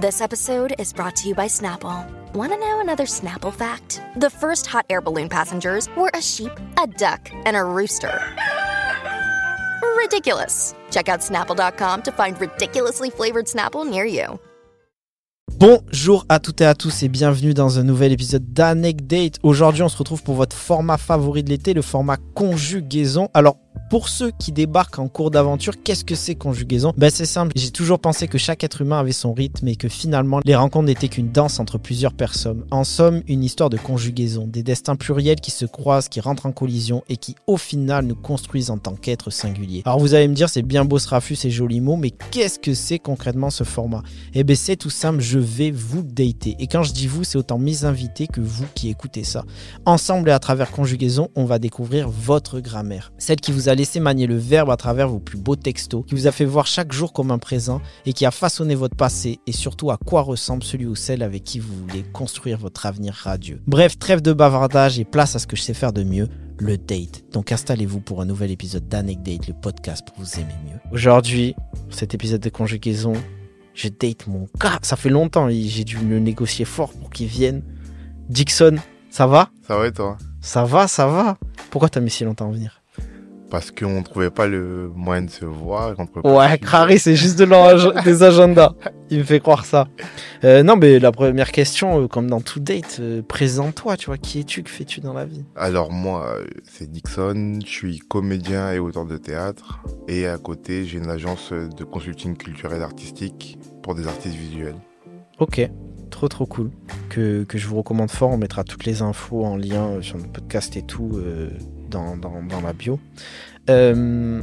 This episode is brought to you by Snapple. Want to know another Snapple fact? The first hot air balloon passengers were a sheep, a duck, and a rooster. Ridiculous. Check out snapple.com to find ridiculously flavored Snapple near you. Bonjour à toutes et à tous et bienvenue dans un nouvel épisode d'Anecdate. Aujourd'hui, on se retrouve pour votre format favori de l'été, le format conjugaison. Alors, pour ceux qui débarquent en cours d'aventure, qu'est-ce que c'est conjugaison Ben c'est simple, j'ai toujours pensé que chaque être humain avait son rythme et que finalement les rencontres n'étaient qu'une danse entre plusieurs personnes. En somme, une histoire de conjugaison, des destins pluriels qui se croisent, qui rentrent en collision et qui au final nous construisent en tant qu'êtres singuliers. Alors vous allez me dire c'est bien beau ce rafus, ces jolis mots, mais qu'est-ce que c'est concrètement ce format? Eh ben c'est tout simple, je vais vous dater. Et quand je dis vous, c'est autant mes invités que vous qui écoutez ça. Ensemble et à travers conjugaison, on va découvrir votre grammaire, celle qui vous a laissé manier le verbe à travers vos plus beaux textos, qui vous a fait voir chaque jour comme un présent et qui a façonné votre passé et surtout à quoi ressemble celui ou celle avec qui vous voulez construire votre avenir radieux. Bref, trêve de bavardage et place à ce que je sais faire de mieux, le date. Donc installez-vous pour un nouvel épisode d'Anecdate, le podcast pour vous aimer mieux. Aujourd'hui, cet épisode de conjugaison, je date mon gars. Ça fait longtemps, j'ai dû le négocier fort pour qu'il vienne. Dixon, ça va? Ça va et toi? Ça va, ça va. Pourquoi t'as mis si longtemps à venir? Parce qu'on trouvait pas le moyen de se voir. Ouais, Crary, c'est juste de des agendas. Il me fait croire ça. Euh, non, mais la première question, euh, comme dans tout date, euh, présente-toi, tu vois, qui es-tu, que fais-tu dans la vie? Alors moi, c'est Dixon, je suis comédien et auteur de théâtre. Et à côté, j'ai une agence de consulting culturel artistique pour des artistes visuels. Ok, trop trop cool. Que, que je vous recommande fort, on mettra toutes les infos en lien sur le podcast et tout dans, dans, la bio. Euh,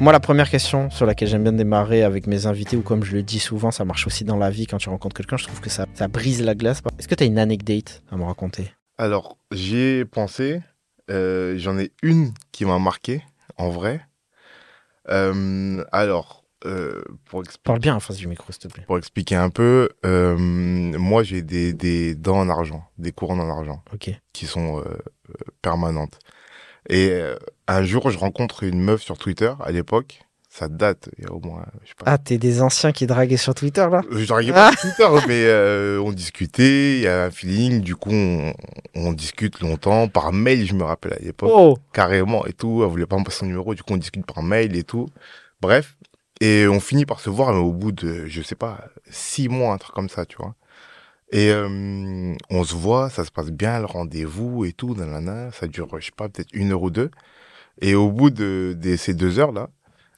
moi, la première question sur laquelle j'aime bien démarrer avec mes invités, ou comme je le dis souvent, ça marche aussi dans la vie quand tu rencontres quelqu'un, je trouve que ça, ça brise la glace. Est-ce que tu as une anecdote à me raconter? Alors, j'y ai pensé. Euh, j'en ai une qui m'a marqué, en vrai. Euh, alors, pour expliquer... Parle bien en face du micro, s'il te plaît. Pour expliquer un peu, moi, j'ai des, des, dents en argent, des couronnes en argent, ok qui sont permanentes. Et euh, un jour, je rencontre une meuf sur Twitter à l'époque. Ça date, il y a au moins. Je sais pas. Ah, t'es des anciens qui draguaient sur Twitter là? Je draguais pas sur Twitter, mais euh, on discutait, il y a un feeling, du coup, on, discute longtemps. Par mail, je me rappelle à l'époque. Oh. Carrément et tout. Elle voulait pas me passer son numéro, du coup, on discute par mail et tout. Bref. Et on finit par se voir, mais au bout de, je sais pas, six mois, un truc comme ça, tu vois. Et euh, on se voit, ça se passe bien, le rendez-vous et tout, nanana, ça dure, je sais pas, peut-être une heure ou deux. Et au bout de, ces deux heures-là,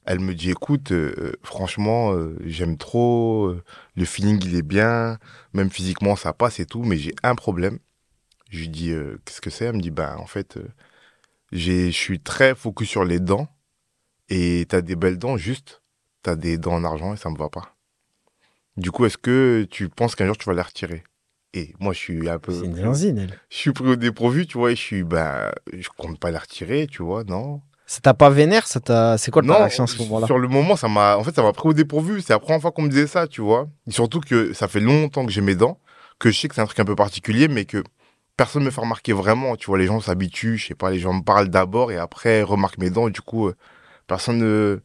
elle me dit, écoute, euh, franchement, euh, j'aime trop, le feeling il est bien, même physiquement ça passe et tout, mais j'ai un problème. Je lui dis, qu'est-ce que c'est? Elle me dit, bah en fait, je suis très focus sur les dents, et t'as des belles dents, juste, t'as des dents en argent et ça me va pas. Du coup, est-ce que tu penses qu'un jour tu vas les retirer? Et moi, je suis un peu. C'est une elle. Je suis pris au dépourvu, tu vois, et je suis. Ben, je compte pas les retirer, tu vois, non. Ça t'a pas vénère ça t'a... C'est quoi ta réaction à ce moment-là? Sur le moment, ça m'a. En fait, ça m'a pris au dépourvu. C'est la première fois qu'on me disait ça, tu vois. Et surtout que ça fait longtemps que j'ai mes dents, que je sais que c'est un truc un peu particulier, mais que personne me fait remarquer vraiment. Tu vois, les gens s'habituent, je sais pas, les gens me parlent d'abord et après remarquent mes dents, et du coup, euh, personne ne.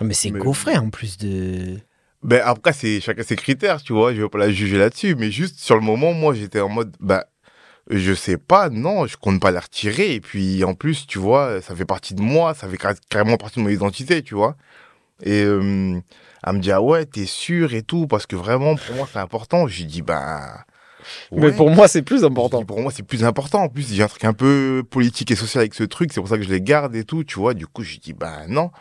Mais c'est gaufré en plus de. Ben après, c'est chacun ses critères, tu vois. Je vais pas la juger là-dessus, mais juste sur le moment, moi, j'étais en mode, ben, je sais pas, non, je compte pas la retirer. Et puis, en plus, tu vois, ça fait partie de moi, ça fait carrément partie de mon identité, tu vois. Et euh, elle me dit, ah ouais, t'es sûr et tout, parce que vraiment, pour moi, c'est important. J'ai dit, ben. mais pour moi, c'est plus important. pour moi, c'est plus important. En plus, j'ai un truc un peu politique et social avec ce truc, c'est pour ça que je les garde et tout, tu vois. Du coup, j'ai dit, ben non.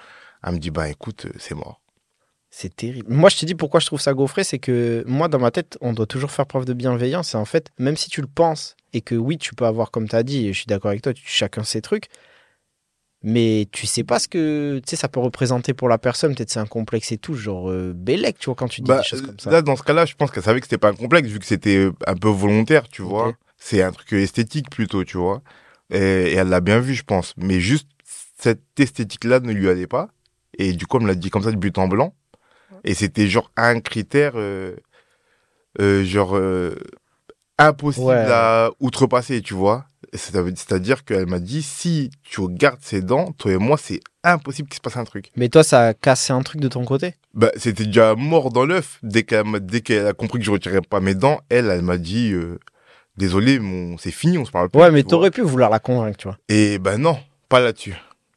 Elle me dit, ben écoute, c'est mort. C'est terrible. Moi, je te dis pourquoi je trouve ça gaufré, c'est que moi, dans ma tête, on doit toujours faire preuve de bienveillance. Et en fait, même si tu le penses, et que oui, tu peux avoir, comme tu as dit, et je suis d'accord avec toi, chacun ses trucs, Mais tu sais pas ce que tu sais, ça peut représenter pour la personne. Peut-être c'est un complexe et tout, genre euh, Bélec, tu vois, quand tu dis Bah, des choses comme ça. Là, dans ce cas-là, je pense qu'elle savait que c'était pas un complexe, vu que c'était un peu volontaire, tu vois. C'est un truc esthétique plutôt, tu vois. Et, et elle l'a bien vu, je pense. Mais juste, cette esthétique-là ne lui allait pas. Et du coup, elle me l'a dit comme ça de but en blanc. Et c'était genre un critère, euh, euh, genre, euh, impossible Ouais. à outrepasser, tu vois. C'est-à-dire qu'elle m'a dit, si tu gardes ses dents, toi et moi, c'est impossible qu'il se passe un truc. Mais toi, ça a cassé un truc de ton côté? Bah, c'était déjà mort dans l'œuf. Dès qu'elle m'a- dès qu'elle a compris que je retirais pas mes dents, elle, elle m'a dit, euh, désolé, mon, c'est fini, on se parle plus. Ouais, mais t'aurais pu vouloir la convaincre, tu vois. Et ben non, pas là-dessus.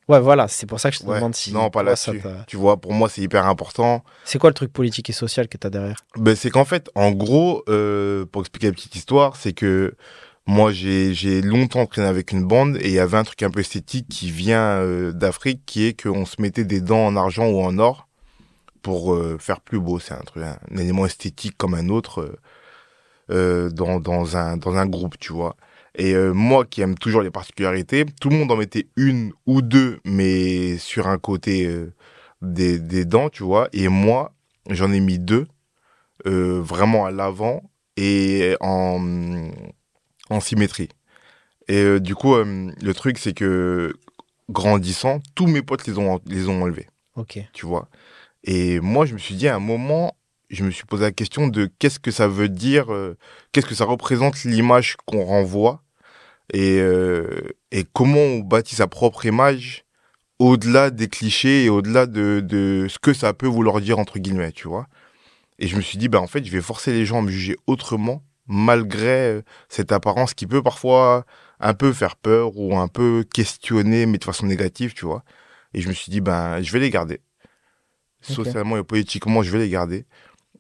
Ouais, voilà, c'est pour ça que je te Ouais. demande si. non, pas là-dessus. Tu vois, pour moi, c'est hyper important. C'est quoi le truc politique et social que t'as derrière? Ben, c'est qu'en fait, en gros, euh, pour expliquer la petite histoire, c'est que moi, j'ai longtemps traîné avec une bande et il y avait un truc un peu esthétique qui vient euh, d'Afrique, qui est qu'on se mettait des dents en argent ou en or pour euh, faire plus beau. C'est un truc, un, un élément esthétique comme un autre dans, dans, un, dans un groupe, tu vois. Et euh, moi qui aime toujours les particularités, tout le monde en mettait une ou deux, mais sur un côté euh, des, des dents, tu vois. Et moi, j'en ai mis deux, euh, vraiment à l'avant et en, en symétrie. Et du coup, le truc, c'est que grandissant, tous mes potes les ont, les ont enlevés Ok. tu vois. Et moi, je me suis dit à un moment, je me suis posé la question de qu'est-ce que ça veut dire, euh, qu'est-ce que ça représente l'image qu'on renvoie et, euh, et comment on bâtit sa propre image au-delà des clichés et au-delà de, de ce que ça peut vouloir dire, entre guillemets, tu vois. Et je me suis dit, bah, en fait, je vais forcer les gens à me juger autrement, malgré euh, cette apparence qui peut parfois un peu faire peur ou un peu questionner, mais de façon négative, tu vois. Et je me suis dit, ben, je vais les garder. Socialement et politiquement, je vais les garder.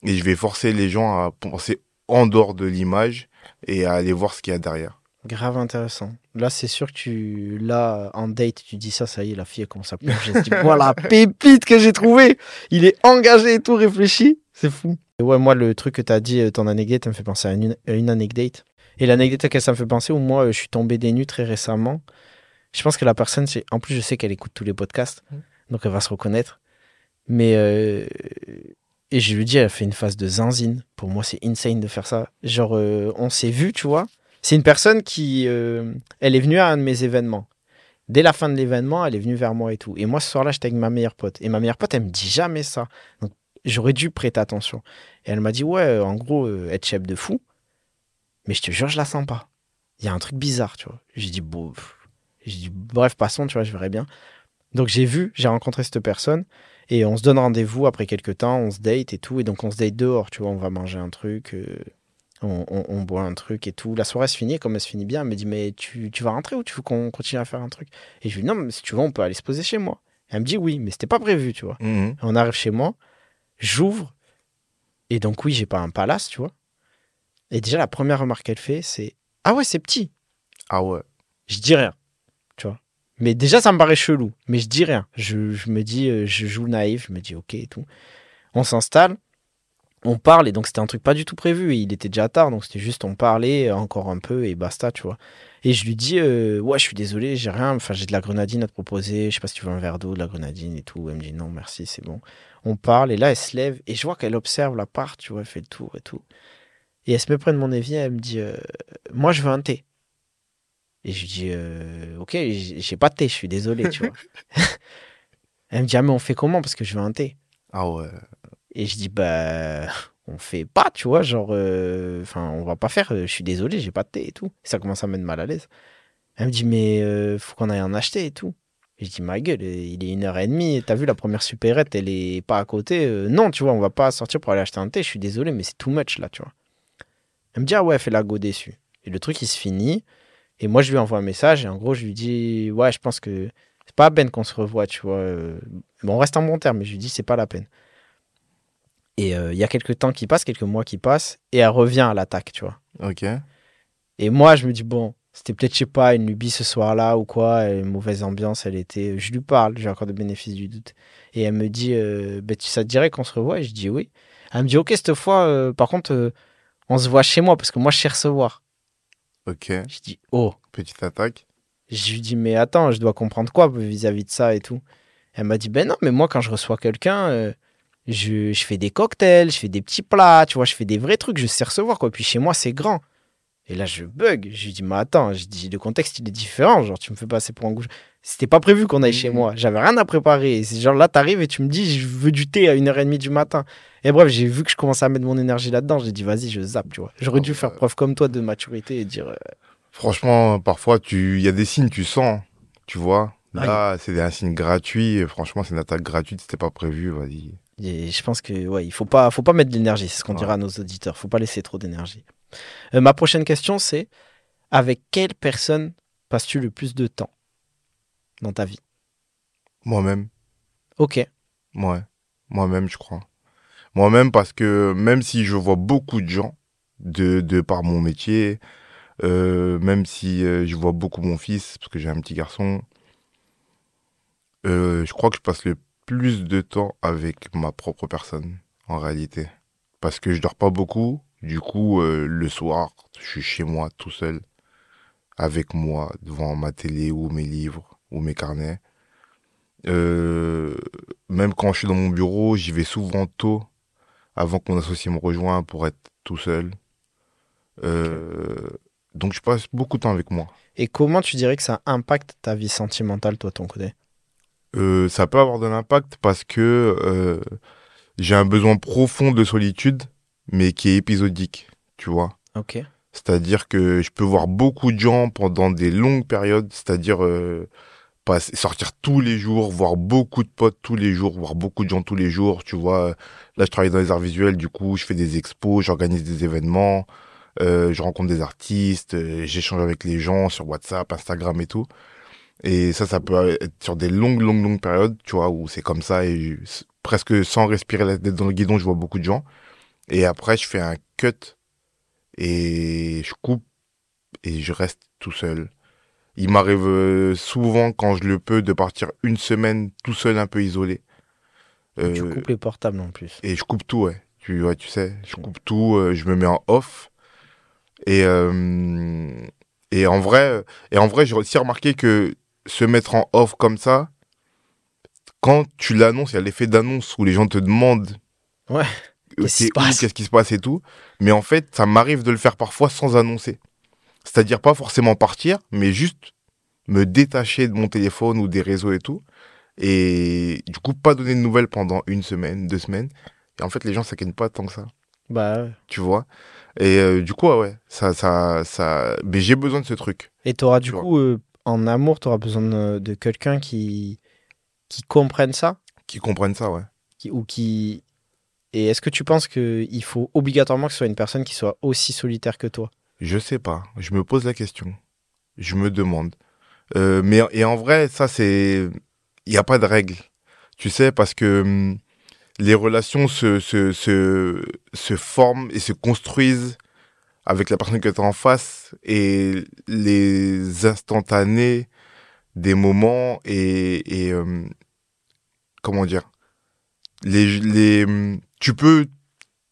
Et je vais forcer les gens à penser en dehors de l'image et à aller voir ce qu'il y a derrière. Grave intéressant. Là, c'est sûr que tu. Là, en date, tu dis ça, ça y est, la fille, elle commence à plonger. Elle se dit, voilà, pépite que j'ai trouvé. Il est engagé et tout, réfléchi. C'est fou. Et ouais, moi, le truc que t'as dit, euh, ton anecdote, ça me fait penser à une, à une anecdote. Et l'anecdote à laquelle ça me fait penser, où moi, euh, je suis tombé des nues très récemment. Je pense que la personne, c'est. En plus, je sais qu'elle écoute tous les podcasts. Donc, elle va se reconnaître. Mais. euh, Et je lui dis, elle fait une phase de zinzine. Pour moi, c'est insane de faire ça. Genre, euh, on s'est vu, tu vois. C'est une personne qui. euh, elle est venue à un de mes événements. Dès la fin de l'événement, elle est venue vers moi et tout. Et moi, ce soir-là, j'étais avec ma meilleure pote. Et ma meilleure pote, elle me dit jamais ça. Donc, j'aurais dû prêter attention. Et elle m'a dit, ouais, euh, en gros, être chef de fou. Mais je te jure, je la sens pas. Il y a un truc bizarre, tu vois. J'ai dit, bon. J'ai dit, bref, passons, tu vois, je verrai bien. Donc, j'ai vu, j'ai rencontré cette personne. Et on se donne rendez-vous après quelques temps, on se date et tout. Et donc, on se date dehors, tu vois, on va manger un truc. euh, on, on- on boit un truc et tout. La soirée se finit, et comme elle se finit bien, elle me dit Mais tu, tu vas rentrer ou tu veux qu'on continue à faire un truc? Et je lui dis Non, mais si tu veux, on peut aller se poser chez moi. Elle me dit Oui, mais c'était pas prévu, tu vois. Mhm. On arrive chez moi, j'ouvre, et donc, oui, j'ai pas un palace, tu vois. Et déjà, la première remarque qu'elle fait, c'est Ah ouais, c'est petit. Ah ouais. Je dis rien. Mais déjà, ça me paraît chelou, mais je dis rien. Je, me dis, euh, je joue naïf, je me dis ok et tout. On s'installe, on parle, et donc c'était un truc pas du tout prévu. Et il était déjà tard, donc c'était juste on parlait encore un peu et basta, tu vois. Et je lui dis, euh, ouais, je suis désolé, j'ai rien, enfin j'ai de la grenadine à te proposer, je sais pas si tu veux un verre d'eau, de la grenadine et tout. Elle me dit non, merci, c'est bon. On parle, et là elle se lève, et je vois qu'elle observe l'appart, tu vois, elle fait le tour et tout. Et elle se met près de mon évier, elle me dit, euh, moi je veux un thé. Et je lui dis, euh, ok, j'ai pas de thé, je suis désolé, tu vois. Elle me dit, ah, mais on fait comment? Parce que je veux un thé. Ah ouais. Et je dis, bah, on fait pas, tu vois, genre, euh, enfin, on va pas faire, euh, je suis désolé, j'ai pas de thé et tout. ça commence à me mettre mal à l'aise. Elle me dit, mais euh, faut qu'on aille en acheter et tout. Et je dis, ma gueule, euh, il est une heure et demie, t'as vu la première supérette, elle est pas à côté. euh, non, tu vois, on va pas sortir pour aller acheter un thé, je suis désolé, mais c'est too much là, tu vois. Elle me dit, ah ouais, fais la go déçue. Et le truc, il se finit. Et moi, je lui envoie un message, et en gros, je lui dis, ouais, je pense que c'est pas la peine qu'on se revoie, tu vois. euh, Bon, on reste en bon terme, mais je lui dis, c'est pas la peine. Et euh, il y a quelques temps qui passent, quelques mois qui passent, et elle revient à l'attaque, tu vois. Ok. Et moi, je me dis, bon, c'était peut-être, je sais pas, une lubie ce soir-là ou quoi, une mauvaise ambiance, elle était. Je lui parle, j'ai encore de bénéfice du doute. Et elle me dit, euh, Ben, tu- ça te dirait qu'on se revoit Et je dis oui. Elle me dit, ok, cette fois, euh, par contre, on se voit chez moi parce que moi, je sais recevoir. Ok. Je dis, oh. Petite attaque. Je lui dis, mais attends, je dois comprendre quoi vis-à-vis de ça et tout. Elle m'a dit, ben non, mais moi, quand je reçois quelqu'un, euh, je, je fais des cocktails, je fais des petits plats, tu vois, je fais des vrais trucs, je sais recevoir, quoi. Puis chez moi, c'est grand. Et là, je bug. Je lui dis, mais attends, je dis, le contexte, il est différent. Genre, tu me fais passer pour un gouge. C'était pas prévu qu'on aille chez Mhm. moi. J'avais rien à préparer. C'est genre là, t'arrives et tu me dis, je veux du thé à 1h30 du matin. Et bref, j'ai vu que je commençais à mettre mon énergie là-dedans. J'ai dit, vas-y, je zappe, tu vois. J'aurais Ah dû bah. faire preuve comme toi de maturité et dire, euh, Franchement, parfois, il y a des signes, tu sens, tu vois. Là, c'est un signe gratuit. Franchement, c'est une attaque gratuite. C'était pas prévu. Vas-y. Et je pense que ouais, il faut pas, faut pas mettre de l'énergie. C'est ce qu'on Ouais. dira à nos auditeurs. Faut pas laisser trop d'énergie. Euh, ma prochaine question, c'est avec quelle personne passes-tu le plus de temps dans ta vie? Moi-même. Ok. Ouais. Moi-même, je crois. Moi-même, parce que même si je vois beaucoup de gens de, par mon métier, euh, même si euh, je vois beaucoup mon fils, parce que j'ai un petit garçon, euh, je crois que je passe le plus de temps avec ma propre personne, en réalité. Parce que je dors pas beaucoup. Du coup, le soir, je suis chez moi tout seul, avec moi, devant ma télé ou mes livres ou mes carnets. Même quand je suis dans mon bureau, j'y vais souvent tôt, avant que mon associé me rejoigne pour être tout seul. Euh, Donc je passe beaucoup de temps avec moi. Et comment tu dirais que ça impacte ta vie sentimentale, toi, ton côté? Euh, ça peut avoir de l'impact parce que euh, j'ai un besoin profond de solitude, mais qui est épisodique, tu vois. Ok. C'est-à-dire que je peux voir beaucoup de gens pendant des longues périodes, c'est-à-dire euh, sortir tous les jours, voir beaucoup de potes tous les jours, voir beaucoup de gens tous les jours, tu vois. Là, je travaille dans les arts visuels, du coup, je fais des expos, j'organise des événements, euh, je rencontre des artistes, euh, j'échange avec les gens sur WhatsApp, Instagram et tout. Et ça, ça peut être sur des longues, longues, longues périodes, tu vois, où c'est comme ça et presque sans respirer la tête dans le guidon, je vois beaucoup de gens. Et après, je fais un cut et je coupe et je reste tout seul. Il m'arrive euh, souvent, quand je le peux, de partir une semaine tout seul, un peu isolé. Euh, Tu coupes les portables en plus. et je coupe tout, ouais. Tu, ouais, tu sais, je coupe tout, euh, je me mets en off. Et, euh, et en vrai, et en vrai, j'ai aussi remarqué que se mettre en off comme ça, quand tu l'annonces, il y a l'effet d'annonce où les gens te demandent Ouais. euh, Qu'est-ce qui qui se passe et tout. Mais en fait, ça m'arrive de le faire parfois sans annoncer. C'est-à-dire pas forcément partir, mais juste me détacher de mon téléphone ou des réseaux et tout. Et du coup, pas donner de nouvelles pendant une semaine, deux semaines. Et en fait, les gens s'inquiètent pas tant que ça, Bah, ouais. tu vois? Et euh, du coup, ouais, ouais, ça, ça, ça. Mais j'ai besoin de ce truc. Et tu auras du Tu coup, euh, en amour, tu auras besoin de, quelqu'un qui, qui comprenne ça? Qui comprennent ça, ouais. qui, ou qui... Et est-ce que tu penses qu'il faut obligatoirement que ce soit une personne qui soit aussi solitaire que toi? Je sais pas. Je me pose la question. Je me demande. Euh, mais et en vrai, ça c'est, il n'y a pas de règle. Tu sais parce que hum, les relations se, se, se, se forment et se construisent avec la personne que tu as en face et les instantanés des moments et, et hum, comment dire les, les hum, tu peux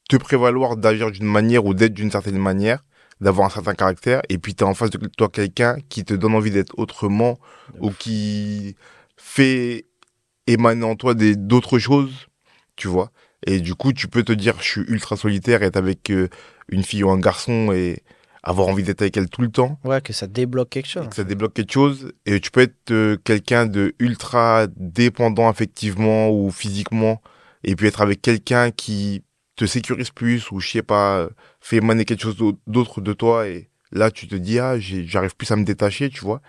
te prévaloir d'agir d'une manière ou d'être d'une certaine manière d'avoir un certain caractère et puis tu as en face de toi quelqu'un qui te donne envie d'être autrement ou qui fait émaner en toi des d'autres choses tu vois. Et du coup tu peux te dire je suis ultra solitaire être avec euh, une fille ou un garçon et avoir envie d'être avec elle tout le temps. Ouais, que ça débloque quelque chose. que ça débloque quelque chose. Et tu peux être euh, quelqu'un de ultra dépendant affectivement ou physiquement et puis être avec quelqu'un qui te sécurise plus ou je sais pas fait émaner quelque chose d'au- d'autre de toi et là tu te dis ah j'arrive plus à me détacher tu vois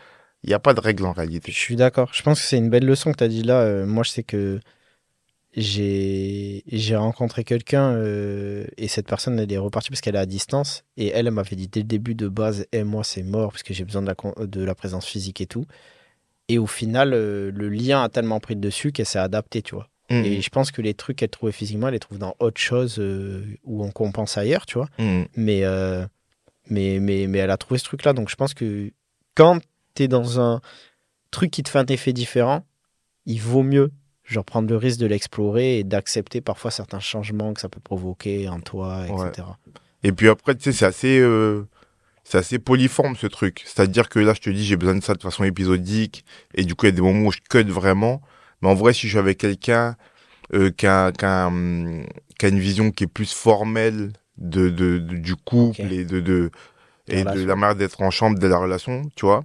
il n'y a pas de règle en réalité Je suis d'accord. Je pense que c'est une belle leçon que tu as dit là. Euh, moi, je sais que j'ai j'ai rencontré quelqu'un euh, et cette personne, elle est repartie parce qu'elle est à distance. Et elle, elle m'avait dit dès le début de base, et moi, c'est mort parce que j'ai besoin de la, de la présence physique et tout. Et au final, euh, le lien a tellement pris le dessus qu'elle s'est adaptée, tu vois. Mhm. Et je pense que les trucs qu'elle trouvait physiquement, elle les trouve dans autre chose où on compense ailleurs, tu vois. Mhm. Mais, mais, mais, mais elle a trouvé ce truc-là. Donc je pense que quand tu es dans un truc qui te fait un effet différent, il vaut mieux genre prendre le risque de l'explorer et d'accepter parfois certains changements que ça peut provoquer en toi, etc. Et puis après, tu sais, c'est assez, euh, c'est assez polyforme ce truc. C'est-à-dire que là, je te dis, j'ai besoin de ça de façon épisodique. Et du coup, il y a des moments où je cut vraiment. Mais en vrai, si je suis avec quelqu'un euh, qui, a, qui, a, hum, qui a une vision qui est plus formelle de, de, de- du couple et de, de, et de la manière d'être en chambre, de la relation, tu vois,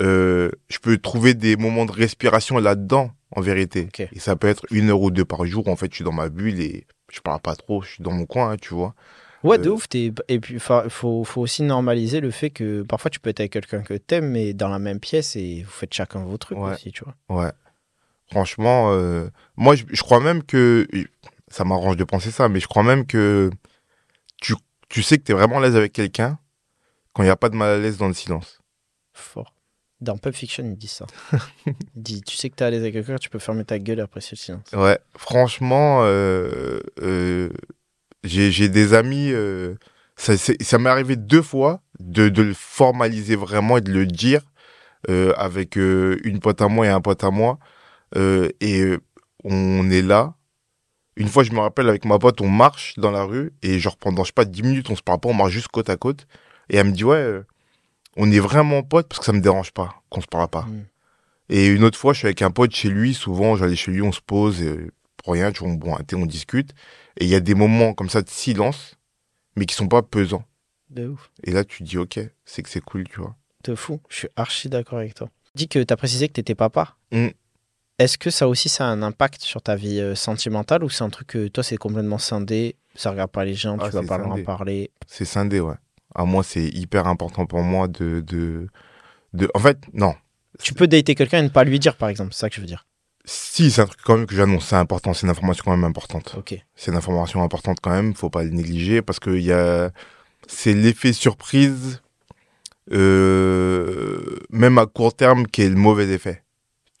euh, je peux trouver des moments de respiration là-dedans, en vérité. Et ça peut être une heure ou deux par jour. En fait, je suis dans ma bulle et je parle pas trop, je suis dans mon coin, hein, tu vois. Ouais, de Euh, ouf. t'es- Et puis, il faut, faut aussi normaliser le fait que parfois tu peux être avec quelqu'un que t'aimes, mais dans la même pièce et vous faites chacun vos trucs Ouais. aussi, tu vois. Ouais. Franchement, euh, moi, je, je crois même que. Ça m'arrange de penser ça, mais je crois même que tu, tu sais que tu es vraiment à l'aise avec quelqu'un quand il n'y a pas de mal à l'aise dans le silence. Fort. Dans Pulp Fiction, ils disent ça. Ils disent, tu sais que t'es à l'aise avec quelqu'un, tu peux fermer ta gueule apprécier le silence. Ouais, franchement, euh, euh, j'ai des amis. euh, ça m'est arrivé deux fois de, de le formaliser vraiment et de le dire avec une pote à moi et un pote à moi. Et on est là. Une fois, je me rappelle, avec ma pote, on marche dans la rue et genre pendant, je sais pas, 10 minutes, on se parle pas, on marche juste côte à côte. Et elle me dit, ouais, on est vraiment potes parce que ça me dérange pas qu'on se parle pas. Mm. Et une autre fois, je suis avec un pote chez lui. Souvent, j'allais chez lui, on se pose et, pour rien, tu vois, on boit un thé, on discute. Et il y a des moments comme ça de silence, mais qui sont pas pesants. De ouf. Et là, tu dis, ok, c'est que c'est cool, tu vois. De fou. Je suis archi d'accord avec toi. Dis que t'as précisé que t'étais papa. Mm. Est-ce que ça aussi, ça a un impact sur ta vie euh, sentimentale ou c'est un truc que toi, c'est complètement scindé Ça regarde pas les gens, Ah, tu vas pas leur en parler? C'est scindé, ouais. À moi, c'est hyper important pour moi de, de, de. En fait, non. Tu peux dater quelqu'un et ne pas lui dire, par exemple. C'est ça que je veux dire. Si, c'est un truc quand même que j'annonce, c'est important, c'est une information quand même importante. Ok. C'est une information importante quand même, faut pas le négliger parce que il y a, c'est l'effet surprise, euh, même à court terme, qui est le mauvais effet.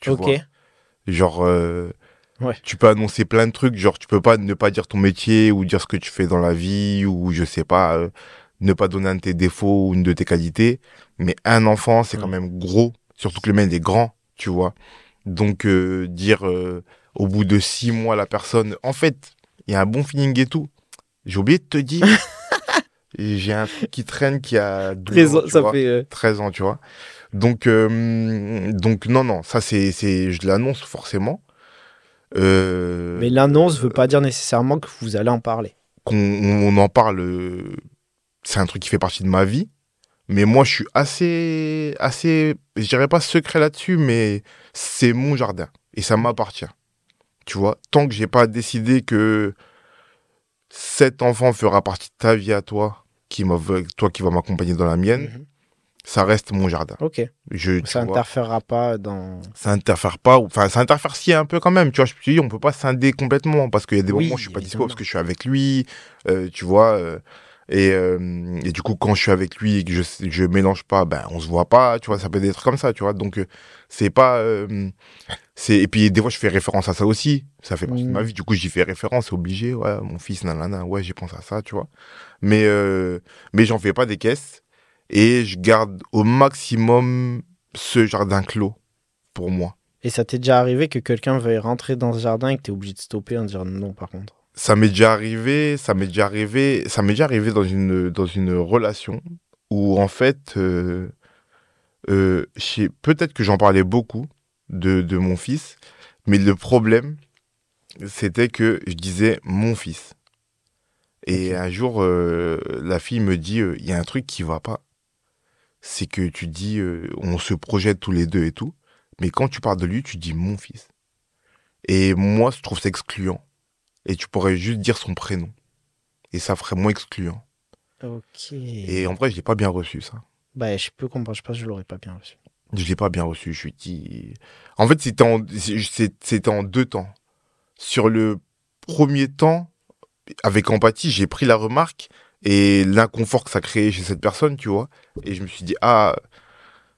Tu ok. vois Genre, euh, Ouais. tu peux annoncer plein de trucs, genre tu peux pas ne pas dire ton métier ou dire ce que tu fais dans la vie ou je sais pas, euh, ne pas donner un de tes défauts ou une de tes qualités. Mais un enfant, c'est quand même gros, surtout que le il est grand, tu vois. Donc euh, dire euh, au bout de six mois la personne, en fait, il y a un bon feeling et tout. J'ai oublié de te dire, j'ai un truc qui traîne qui a 12 ans, tu ça vois. fait. euh, 13 ans, tu vois. Donc, euh, donc non, non, ça c'est, c'est, je l'annonce forcément. Mais l'annonce veut pas dire nécessairement que vous allez en parler. qu'on on en parle, c'est un truc qui fait partie de ma vie. Mais moi, je suis assez, assez, je dirais pas secret là-dessus, mais c'est mon jardin et ça m'appartient. Tu vois, tant que j'ai pas décidé que cet enfant fera partie de ta vie à toi, qui toi qui va m'accompagner dans la mienne, Mhm. ça reste mon jardin. Ok. Je, Ça vois. interférera pas dans. ça interfère pas, enfin ça interfère si un peu quand même, tu vois, je suis dit, on peut pas scinder complètement, parce qu'il y a des Oui, moments où je suis pas dispo, parce que je suis avec lui, euh, tu vois, euh, et, euh, et du coup quand je suis avec lui et que je, je mélange pas, ben on se voit pas, tu vois, ça peut être des trucs comme ça, tu vois, donc euh, c'est pas, euh, c'est, et puis des fois je fais référence à ça aussi, ça fait partie de ma vie, du coup j'y fais référence, c'est obligé, ouais, mon fils, nanana, ouais, j'ai pensé à ça, tu vois, mais, euh, mais j'en fais pas des caisses, et je garde au maximum ce jardin clos pour moi. Et ça t'est déjà arrivé que quelqu'un veuille rentrer dans ce jardin et que t'es obligé de stopper en disant non, par contre? Ça m'est déjà arrivé, ça m'est déjà arrivé, ça m'est déjà arrivé dans une dans une relation où en fait, euh, euh, je sais- peut-être que j'en parlais beaucoup de de mon fils, mais le problème c'était que je disais mon fils. Et un jour, euh, la fille me dit, euh, il y a un truc qui va pas. C'est que tu dis, euh, on se projette tous les deux et tout, mais quand tu parles de lui, tu dis mon fils. Et moi, je trouve ça excluant et tu pourrais juste dire son prénom. Et ça ferait moins excluant. Ok. Et en vrai, je l'ai pas bien reçu, ça. Bah, je peux comprendre, je pense que je l'aurais pas bien reçu. Je l'ai pas bien reçu. Je lui dis. En fait, c'était en, c'était en deux temps. Sur le premier temps, avec empathie, j'ai pris la remarque et l'inconfort que ça créait chez cette personne, tu vois. Et je me suis dit, ah,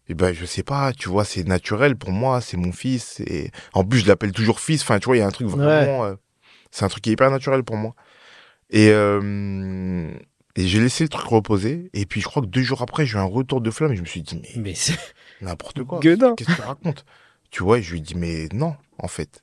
eh ben, je sais pas, tu vois, c'est naturel pour moi, c'est mon fils. Et en plus, je l'appelle toujours fils. Enfin, tu vois, il y a un truc vraiment. euh, c'est un truc qui est hyper naturel pour moi. Et, euh, et j'ai laissé le truc reposer. Et puis, je crois que deux jours après, j'ai eu un retour de flamme et je me suis dit, mais Mais c'est. n'importe quoi. Qu'est-ce que tu racontes? Tu vois, je lui dis, mais non, en fait.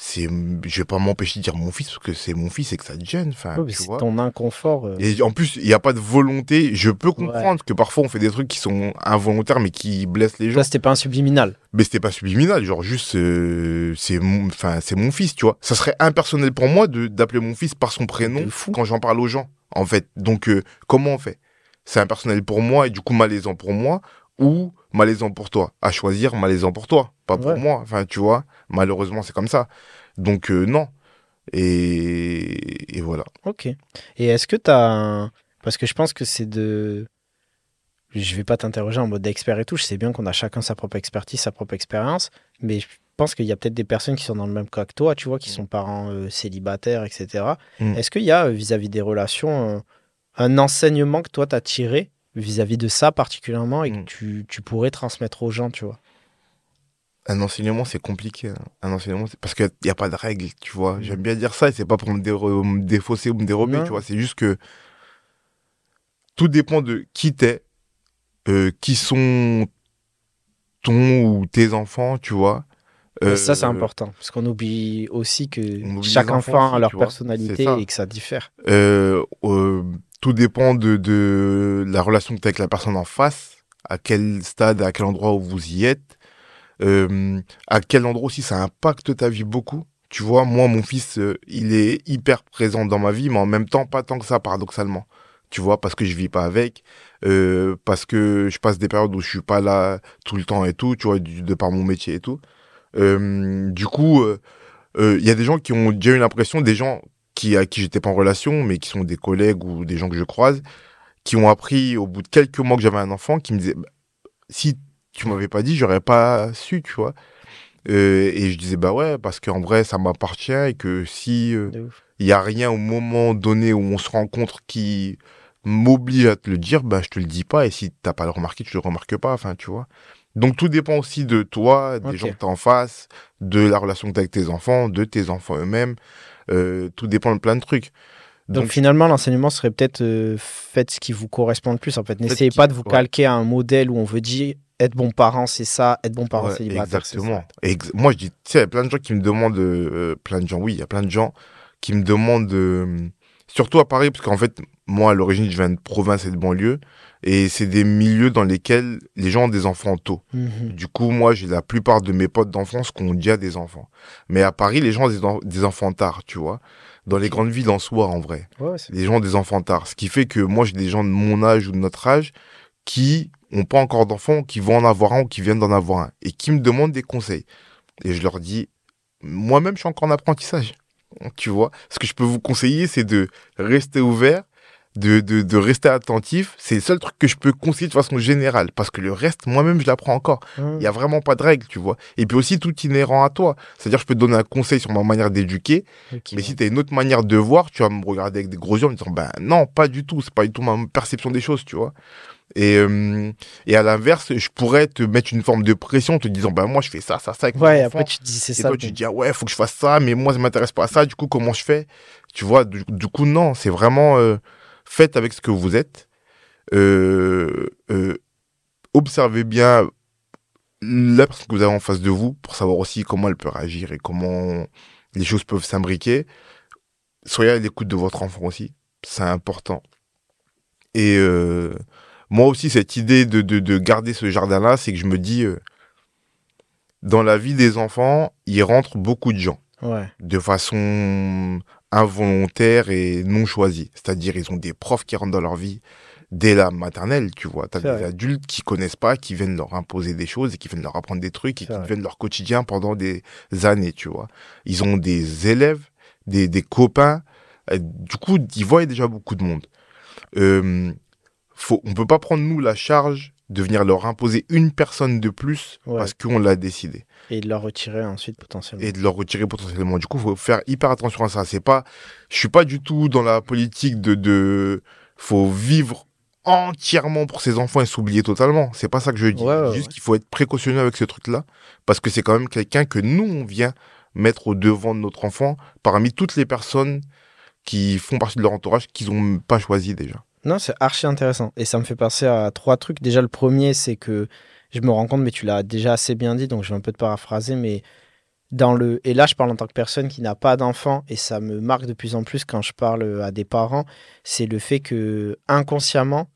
C'est, je vais pas m'empêcher de dire mon fils parce que c'est mon fils et que ça te gêne. Enfin, mais tu c'est vois. ton inconfort. euh, Et en plus, il n'y a pas de volonté. Je peux comprendre que parfois on fait des trucs qui sont involontaires mais qui blessent les gens. Là, c'était pas un subliminal. Mais c'était pas subliminal, genre juste euh, c'est mon, enfin c'est mon fils, tu vois. Ça serait impersonnel pour moi de d'appeler mon fils par son prénom quand j'en parle aux gens, en fait. Donc euh, comment on fait? C'est impersonnel pour moi et du coup malaisant pour moi ou malaisant pour toi. À choisir, malaisant pour toi, pas pour Ouais. moi. Enfin tu vois, malheureusement c'est comme ça. Donc euh, non. Et, et voilà. Ok. Et est-ce que tu as un... Parce que je pense que c'est de... Je vais pas t'interroger en mode expert et tout. Je sais bien qu'on a chacun sa propre expertise, sa propre expérience. Mais je pense qu'il y a peut-être des personnes qui sont dans le même cas que toi, tu vois, qui sont parents euh, célibataires, etc. Mm. Est-ce qu'il y a, euh, vis-à-vis des relations, euh, un enseignement que toi, tu as tiré vis-à-vis de ça particulièrement et que Mm. tu, tu pourrais transmettre aux gens, tu vois Un enseignement, c'est compliqué. hein. Un enseignement, c'est- parce qu'il n'y a pas de règles, tu vois. Mm. J'aime bien dire ça et c'est pas pour me, dé- me défausser ou me dérober, Non. tu vois. C'est juste que tout dépend de qui t'es, euh, qui sont ton ou tes enfants, tu vois. Et ça, c'est Euh, important. Parce qu'on oublie aussi que oublie chaque enfant a leur vois. personnalité et que ça diffère. Euh, euh, tout dépend de, de la relation que tu as avec la personne en face, à quel stade, à quel endroit où vous y êtes, euh, à quel endroit aussi ça impacte ta vie beaucoup. Tu vois, moi, mon fils, euh, il est hyper présent dans ma vie, mais en même temps, pas tant que ça, paradoxalement. Tu vois, parce que je vis pas avec, euh, parce que je passe des périodes où je suis pas là tout le temps et tout, tu vois, de par mon métier et tout. Euh, du coup, euh, euh, il y a des gens qui ont déjà eu l'impression, des gens qui, à qui j'étais pas en relation, mais qui sont des collègues ou des gens que je croise, qui ont appris au bout de quelques mois que j'avais un enfant, qui me disaient, Bah, si tu m'avais pas dit, j'aurais pas su, tu vois. Euh, et je disais, bah ouais, parce qu'en vrai, ça m'appartient et que si euh, il y a rien au moment donné où on se rencontre qui m'oblige à te le dire, bah je te le dis pas. Et si t'as pas le remarqué, tu le remarques pas, enfin, tu vois. Donc tout dépend aussi de toi, des gens que t'as en face, de la relation que t'as avec tes enfants, de tes enfants eux-mêmes. Euh, tout dépend de plein de trucs. Donc, finalement, l'enseignement serait peut-être euh, faites ce qui vous correspond le plus. En fait, n'essayez pas de vous ouais. calquer à un modèle où on veut dire être bon parent, c'est ça, être bon parent Ouais, célibataire. c'est Exactement. Ex- moi, je dis, tu sais, il y a plein de gens qui me demandent, euh, plein de gens, oui, il y a plein de gens qui me demandent, surtout à Paris, parce qu'en fait, moi, à l'origine, je viens de province et de banlieue, et c'est des milieux dans lesquels les gens ont des enfants tôt. Mhm. Du coup, moi, j'ai la plupart de mes potes d'enfance qui ont déjà des enfants. Mais à Paris, les gens ont des, en- des enfants tard, tu vois. Dans les grandes villes en soi, en vrai Ouais, les gens ont des enfants tard. Ce qui fait que moi, j'ai des gens de mon âge ou de notre âge qui ont pas encore d'enfants, qui vont en avoir un ou qui viennent d'en avoir un et qui me demandent des conseils. Et je leur dis, moi-même, je suis encore en apprentissage. Tu vois, ce que je peux vous conseiller, c'est de rester ouvert, de, de, de rester attentif. C'est le seul truc que je peux conseiller de façon générale. Parce que le reste, moi-même, je l'apprends encore. Mhm. Il n'y a vraiment pas de règles, tu vois. Et puis aussi, tout inhérent à toi. C'est-à-dire, je peux te donner un conseil sur ma manière d'éduquer, mais si tu as une autre manière de voir, tu vas me regarder avec des gros yeux en me disant, ben non, pas du tout, c'est pas du tout ma perception des choses, tu vois. Et, euh, et à l'inverse, je pourrais te mettre une forme de pression en te disant, ben moi je fais ça, ça, ça avec Ouais, enfant. après tu te dis c'est Et ça. toi, tu te dis, ah ouais, faut que je fasse ça, mais moi, ça m'intéresse pas à ça, du coup, comment je fais? Tu vois, du, du coup, non, c'est vraiment, euh, faites avec ce que vous êtes. Euh, euh, observez bien la personne que vous avez en face de vous pour savoir aussi comment elle peut réagir et comment les choses peuvent s'imbriquer. Soyez à l'écoute de votre enfant aussi, c'est important. Et euh, moi aussi, cette idée de, de, de garder ce jardin-là, c'est que je me dis, euh, dans la vie des enfants, il rentre beaucoup de gens Ouais. de façon involontaire et non choisie. C'est-à-dire, ils ont des profs qui rentrent dans leur vie dès la maternelle, tu vois. T'as des vrai. adultes qui connaissent pas, qui viennent leur imposer des choses et qui viennent leur apprendre des trucs et qui vrai. deviennent leur quotidien pendant des années, tu vois. Ils ont des élèves, des, des copains. Du coup, ils voient déjà beaucoup de monde. Euh, faut, on peut pas prendre, nous, la charge de venir leur imposer une personne de plus Ouais. parce qu'on l'a décidé Et de leur retirer ensuite potentiellement. et de leur retirer potentiellement. Du coup, faut faire hyper attention à ça. C'est pas, je suis pas du tout dans la politique de, de, faut vivre entièrement pour ses enfants et s'oublier totalement. C'est pas ça que je dis. Ouais, ouais, Juste qu'il faut être précautionneux avec ce truc-là parce que c'est quand même quelqu'un que nous on vient mettre au devant de notre enfant parmi toutes les personnes qui font partie de leur entourage qu'ils ont pas choisi déjà. Non, c'est archi intéressant. Et ça me fait penser à trois trucs. Déjà, le premier, c'est que je me rends compte, mais tu l'as déjà assez bien dit, donc je vais un peu te paraphraser, mais dans le et là je parle en tant que personne qui n'a pas d'enfant et ça me marque de plus en plus quand je parle à des parents, c'est le fait que inconsciemment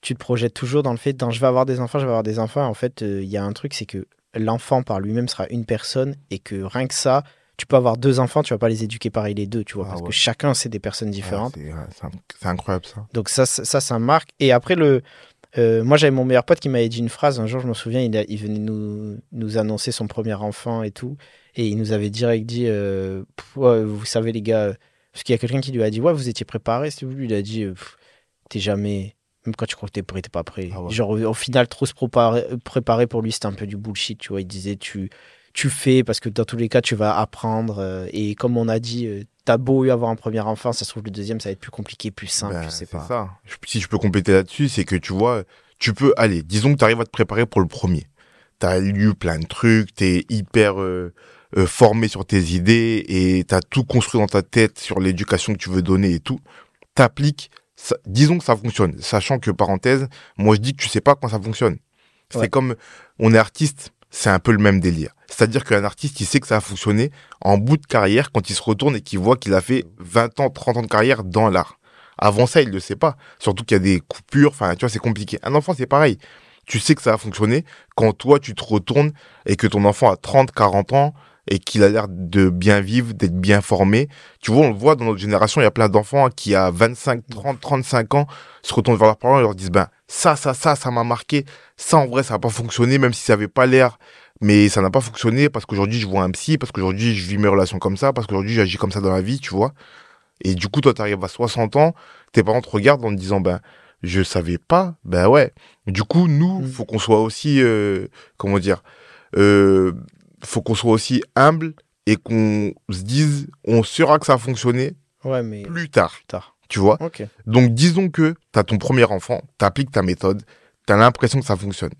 tu te projettes toujours dans le fait dans je vais avoir des enfants, je vais avoir des enfants. En fait, euh, il y a un truc c'est que l'enfant par lui-même sera une personne et que rien que ça, tu peux avoir deux enfants, tu vas pas les éduquer pareil les deux, tu vois, Ah parce ouais. que chacun c'est des personnes différentes. Ouais, c'est- incroyable ça. Donc ça, ça, ça, ça marque. Et après, le, euh, moi, j'avais mon meilleur pote qui m'avait dit une phrase. Un jour, je me souviens, il, a- il venait nous, nous annoncer son premier enfant et tout. Et il nous avait direct dit, euh, ouais, vous savez, les gars, parce qu'il y a quelqu'un qui lui a dit, ouais, vous étiez préparé, si vous. Lui, il a dit, euh, t'es jamais... Même quand tu crois que t'es prêt, t'es pas prêt. Ah ouais. Genre, au final, trop se préparer, préparer pour lui, c'était un peu du bullshit, tu vois. Il disait, tu, tu fais, parce que dans tous les cas, tu vas apprendre. euh, et comme on a dit, euh, t'as beau eu avoir un premier enfant, ça se trouve, le deuxième, ça va être plus compliqué, plus simple, Ben, je sais c'est pas. ça. Si je peux compléter là-dessus, c'est que tu vois, tu peux aller. Disons que tu arrives à te préparer pour le premier. Tu as lu plein de trucs, tu es hyper euh, euh, formé sur tes idées et tu as tout construit dans ta tête sur l'éducation que tu veux donner et tout. T'appliques, disons que ça fonctionne. Sachant que, parenthèse, moi je dis que tu sais pas quand ça fonctionne. C'est Ouais. comme, on est artiste, c'est un peu le même délire. C'est-à-dire qu'un artiste, il sait que ça a fonctionné en bout de carrière quand il se retourne et qu'il voit qu'il a fait 20 ans, 30 ans de carrière dans l'art. Avant ça, il le sait pas. Surtout qu'il y a des coupures, enfin, tu vois, c'est compliqué. Un enfant, c'est pareil. Tu sais que ça a fonctionné quand toi, tu te retournes et que ton enfant a 30, 40 ans et qu'il a l'air de bien vivre, d'être bien formé. Tu vois, on le voit dans notre génération, il y a plein d'enfants qui, à 25, 30, 35 ans, se retournent vers leurs parents et leur disent, ben, ça, ça, ça, ça m'a marqué. Ça, en vrai, ça n'a pas fonctionné, même si ça n'avait pas l'air. Mais ça n'a pas fonctionné parce qu'aujourd'hui, je vois un psy, parce qu'aujourd'hui, je vis mes relations comme ça, parce qu'aujourd'hui, j'agis comme ça dans la vie, tu vois. Et du coup, toi, tu arrives à 60 ans, tes parents te regardent en te disant, ben, je savais pas, ben ouais. Du coup, nous, Mm. faut qu'on soit aussi, euh, comment dire, euh, faut qu'on soit aussi humble et qu'on se dise, on saura que ça a fonctionné Ouais, mais plus tard, plus tard. tu vois? Donc, disons que tu as ton premier enfant, tu appliques ta méthode, tu as l'impression que ça fonctionne.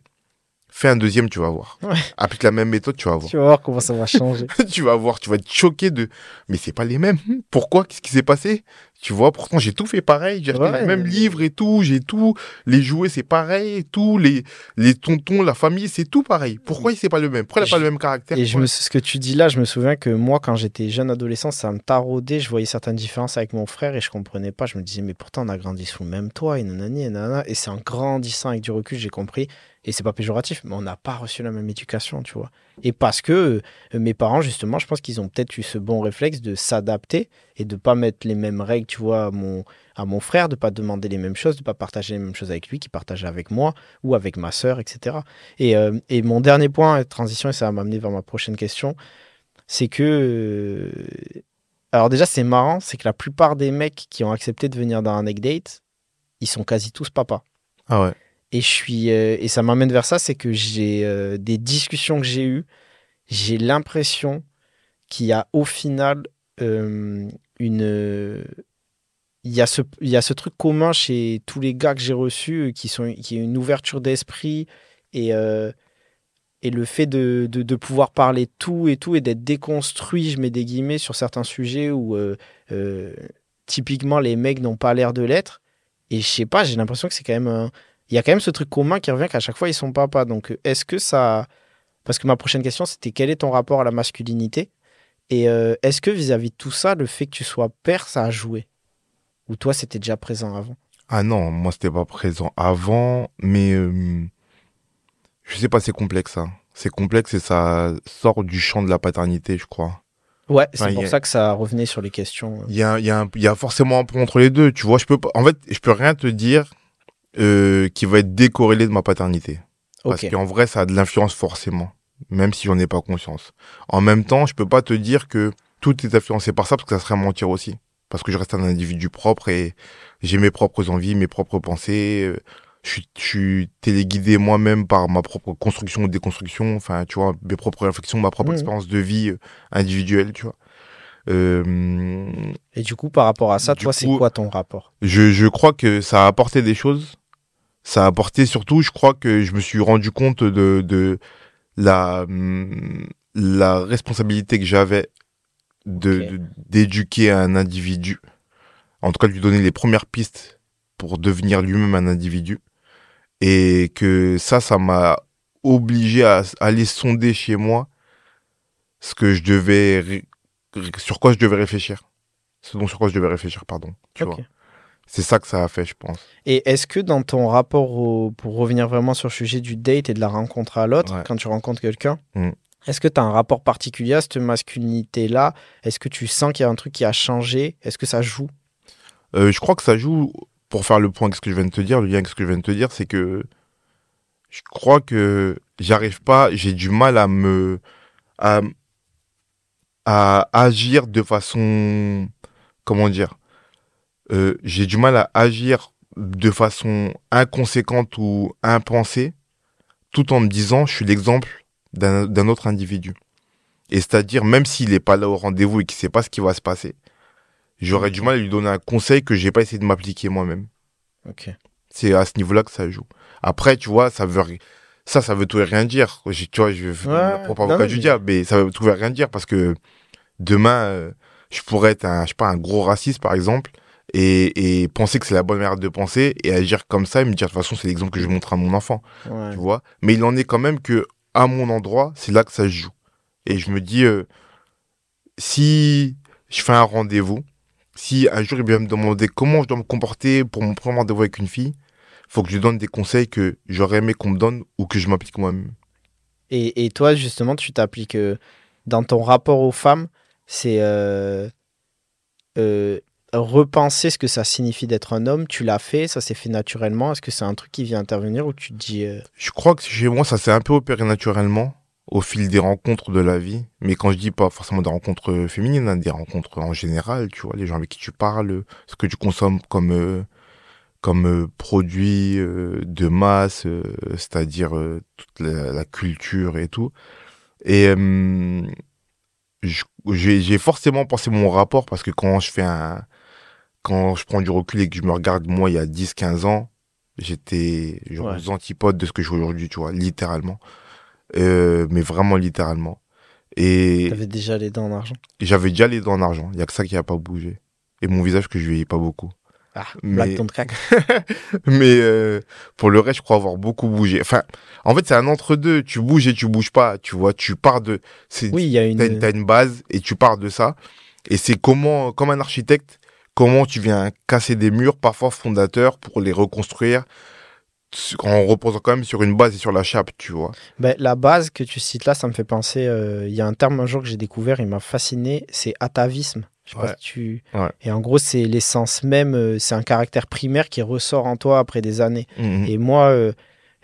Fais un deuxième, tu vas voir. Ouais. Applique la même méthode, tu vas voir. Tu vas voir comment ça va changer. tu vas voir, tu vas être choqué de. Mais c'est pas les mêmes. Pourquoi? Qu'est-ce qui s'est passé? Tu vois, pourtant j'ai tout fait pareil. J'ai acheté Ouais, les mêmes mais- livres et tout. J'ai tout. Les jouets, c'est pareil tout. Les, les tontons, la famille, c'est tout pareil. Pourquoi c'est pas le même? Pourquoi il a pas le même caractère? Et je me, ce que tu dis là, je me souviens que moi, quand j'étais jeune adolescent, ça me taraudait. Je voyais certaines différences avec mon frère et je comprenais pas. Je me disais, mais pourtant, on a grandi sous le même toit, et nanani, et nanana. Et c'est en grandissant avec du recul, j'ai compris. Et c'est pas péjoratif, mais on n'a pas reçu la même éducation, tu vois. Et parce que euh, mes parents, justement, je pense qu'ils ont peut-être eu ce bon réflexe de s'adapter et de pas mettre les mêmes règles, tu vois, à mon, frère, de pas demander les mêmes choses, de pas partager les mêmes choses avec lui, qu'il partageait avec moi ou avec ma sœur, etc. Et, euh, et mon dernier point, transition, et ça va m'amener vers ma prochaine question, c'est que. euh, Alors, déjà, c'est marrant, c'est que la plupart des mecs qui ont accepté de venir dans un egg date, ils sont quasi tous papas. Ah ouais. Et, je suis, euh, et ça m'amène vers ça, c'est que j'ai euh, des discussions que j'ai eues, j'ai l'impression qu'il y a au final euh, une. Il y, a ce, truc commun chez tous les gars que j'ai reçus, qui, sont, qui est une ouverture d'esprit et, et le fait de, de, de pouvoir parler tout et tout et d'être déconstruit, je mets des guillemets, sur certains sujets où typiquement les mecs n'ont pas l'air de l'être. Et je sais pas, j'ai l'impression que c'est quand même. un- Il y a quand même ce truc commun qui revient qu'à chaque fois ils sont papas. Donc euh, est-ce que ça. Parce que ma prochaine question c'était quel est ton rapport à la masculinité? Et euh, est-ce que vis-à-vis de tout ça, le fait que tu sois père, ça a joué? Ou toi c'était déjà présent avant? Ah non, moi c'était pas présent avant, mais euh, je sais pas, c'est complexe ça. C'est complexe et ça sort du champ de la paternité, je crois. Ouais, c'est pour a- ça que ça revenait sur les questions. Il y a, il y, a un- il y a forcément un point entre les deux, tu vois. Je peux pas, en fait, je peux rien te dire euh, qui va être décorrélé de ma paternité. Parce qu'en vrai, ça a de l'influence forcément, même si j'en ai pas conscience. En même temps, je peux pas te dire que tout est influencé par ça, parce que ça serait mentir aussi. Parce que je reste un individu propre et j'ai mes propres envies, mes propres pensées. euh, Je suis, je suis téléguidé moi-même par ma propre construction ou déconstruction, enfin, tu vois, mes propres réflexions, ma propre Mhm. expérience de vie euh, individuelle, tu vois. Euh, Et du coup, par rapport à ça, Du toi, c'est quoi ton rapport? je, je crois que ça a apporté des choses. Ça a apporté surtout, je crois que je me suis rendu compte de, de la, la responsabilité que j'avais de, d'éduquer un individu. En tout cas, de lui donner les premières pistes pour devenir lui-même un individu. Et que ça, ça m'a obligé à aller sonder chez moi ce que je devais, sur quoi je devais réfléchir. Ce dont sur quoi je devais réfléchir, pardon. Tu vois. C'est ça que ça a fait, je pense. Et est-ce que dans ton rapport au, pour revenir vraiment sur le sujet du date et de la rencontre à l'autre, Ouais. quand tu rencontres quelqu'un, Mm. est-ce que tu as un rapport particulier à cette masculinité-là? Est-ce que tu sens qu'il y a un truc qui a changé? Est-ce que ça joue? Euh, je crois que ça joue, pour faire le point avec ce que je viens de te dire, le lien avec ce que je viens de te dire, c'est que je crois que j'arrive pas, j'ai du mal à me. à, à agir de façon. comment dire Euh, J'ai du mal à agir de façon inconséquente ou impensée, tout en me disant je suis l'exemple d'un autre individu. Et c'est-à-dire, même s'il n'est pas là au rendez-vous et qu'il ne sait pas ce qui va se passer, j'aurais du mal à lui donner un conseil que j'ai pas essayé de m'appliquer moi-même. Ok. C'est à ce niveau-là que ça joue. Après, tu vois, ça veut ça, ça veut tout et rien dire. J'ai- Tu vois, je fais Ouais, propre avocat du diable, mais ça veut tout et rien dire parce que demain, euh, je pourrais être un, je sais pas, un gros raciste, par exemple, et, et penser que c'est la bonne manière de penser et agir comme ça et me dire de toute façon, c'est l'exemple que je montre à mon enfant, Ouais. tu vois. Mais il en est quand même que, à mon endroit, c'est là que ça se joue. Et je me dis, euh, si je fais un rendez-vous, si un jour il vient me demander comment je dois me comporter pour mon premier rendez-vous avec une fille, faut que je lui donne des conseils que j'aurais aimé qu'on me donne ou que je m'applique moi-même. Et, et toi, justement, tu t'appliques euh, dans ton rapport aux femmes, c'est euh, repenser ce que ça signifie d'être un homme. Tu l'as fait, ça s'est fait naturellement. Est-ce que c'est un truc qui vient intervenir ou tu te dis. euh, Je crois que chez moi, ça s'est un peu opéré naturellement au fil des rencontres de la vie. Mais quand je dis pas forcément des rencontres euh, féminines, hein, des rencontres en général, tu vois, les gens avec qui tu parles, ce que tu consommes comme, euh, comme produit de masse, c'est-à-dire toute la, la culture et tout. Et j'ai forcément pensé mon rapport parce que quand je fais un. Quand je prends du recul et que je me regarde, moi, il y a 10-15 ans, j'étais genre Ouais. aux antipodes de ce que je suis aujourd'hui, tu vois, littéralement. Euh, mais vraiment littéralement. Et T'avais déjà les dents en argent j'avais déjà les dents en argent. Il y a que ça qui a pas bougé. Et mon visage que je vieillis pas beaucoup. Ah, Mais- blague ton crack. Mais euh, pour le reste, je crois avoir beaucoup bougé. Enfin, en fait, c'est un entre-deux. Tu bouges et tu bouges pas. Tu vois, tu pars de. Oui, il y a une, t'as une base et tu pars de ça. Et c'est comment, comme un architecte, comment tu viens casser des murs, parfois fondateurs, pour les reconstruire en reposant quand même sur une base et sur la chape, tu vois. Ben, la base que tu cites là, ça me fait penser. euh, Il y a un terme un jour que j'ai découvert, il m'a fasciné, c'est atavisme. Je sais pas Ouais. si tu. Ouais. Et en gros, c'est l'essence même, euh, c'est un caractère primaire qui ressort en toi après des années. Mhm. Et moi, euh,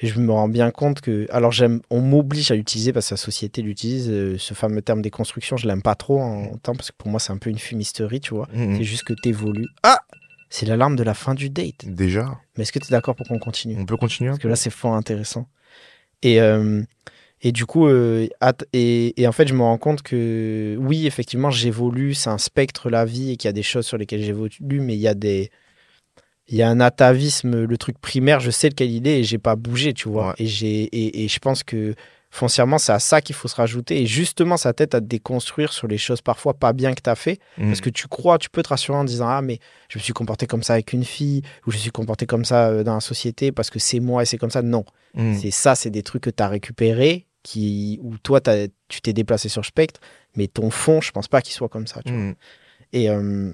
je me rends bien compte que. Alors, j'aime, on m'oblige à l'utiliser parce que la société l'utilise. euh, ce fameux terme déconstruction, je l'aime pas trop en temps parce que pour moi, c'est un peu une fumisterie, tu vois. Mhm. C'est juste que t'évolues. Ah C'est l'alarme de la fin du date. Déjà, Mais est-ce que tu es d'accord pour qu'on continue? On peut continuer Parce que là, c'est fort intéressant. Et, euh, et du coup, euh, et, et en fait, je me rends compte que oui, effectivement, j'évolue, c'est un spectre la vie et qu'il y a des choses sur lesquelles j'évolue, mais il y a des. Il y a un atavisme, le truc primaire, je sais lequel il est et j'ai pas bougé, tu vois. Ouais. Et, j'ai, et, et je pense que foncièrement, c'est à ça qu'il faut se rajouter. Et justement, ça t'aide à te déconstruire sur les choses parfois pas bien que tu as fait. Mhm. Parce que tu crois, tu peux te rassurer en disant Ah, mais je me suis comporté comme ça avec une fille, ou je me suis comporté comme ça euh, dans la société parce que c'est moi et c'est comme ça. Non. Mhm. C'est ça, c'est des trucs que tu as récupérés, qui, où toi, t'as- tu t'es déplacé sur spectre, mais ton fond, je pense pas qu'il soit comme ça. tu vois. Mhm. Et, euh,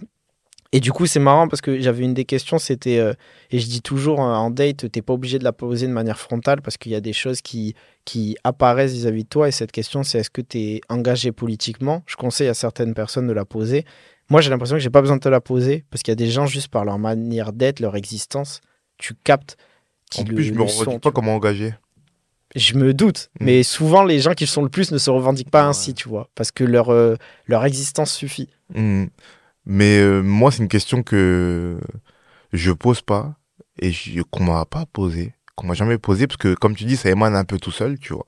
et du coup, c'est marrant parce que j'avais une des questions, c'était, euh, et je dis toujours euh, en date, t'es pas obligé de la poser de manière frontale parce qu'il y a des choses qui, qui apparaissent vis-à-vis de toi. Et cette question, c'est est-ce que tu es engagé politiquement? Je conseille à certaines personnes de la poser. Moi, j'ai l'impression que j'ai pas besoin de te la poser parce qu'il y a des gens, juste par leur manière d'être, leur existence, tu captes En le, plus, je me le revendique pas comme engagé. je me doute, Mm. mais souvent les gens qui le sont le plus ne se revendiquent pas Ouais. ainsi, tu vois, parce que leur, euh, leur existence suffit. Mhm. Mais euh, moi, c'est une question que je pose pas et je- qu'on m'a pas posée, qu'on m'a jamais posée, parce que comme tu dis, ça émane un peu tout seul, tu vois.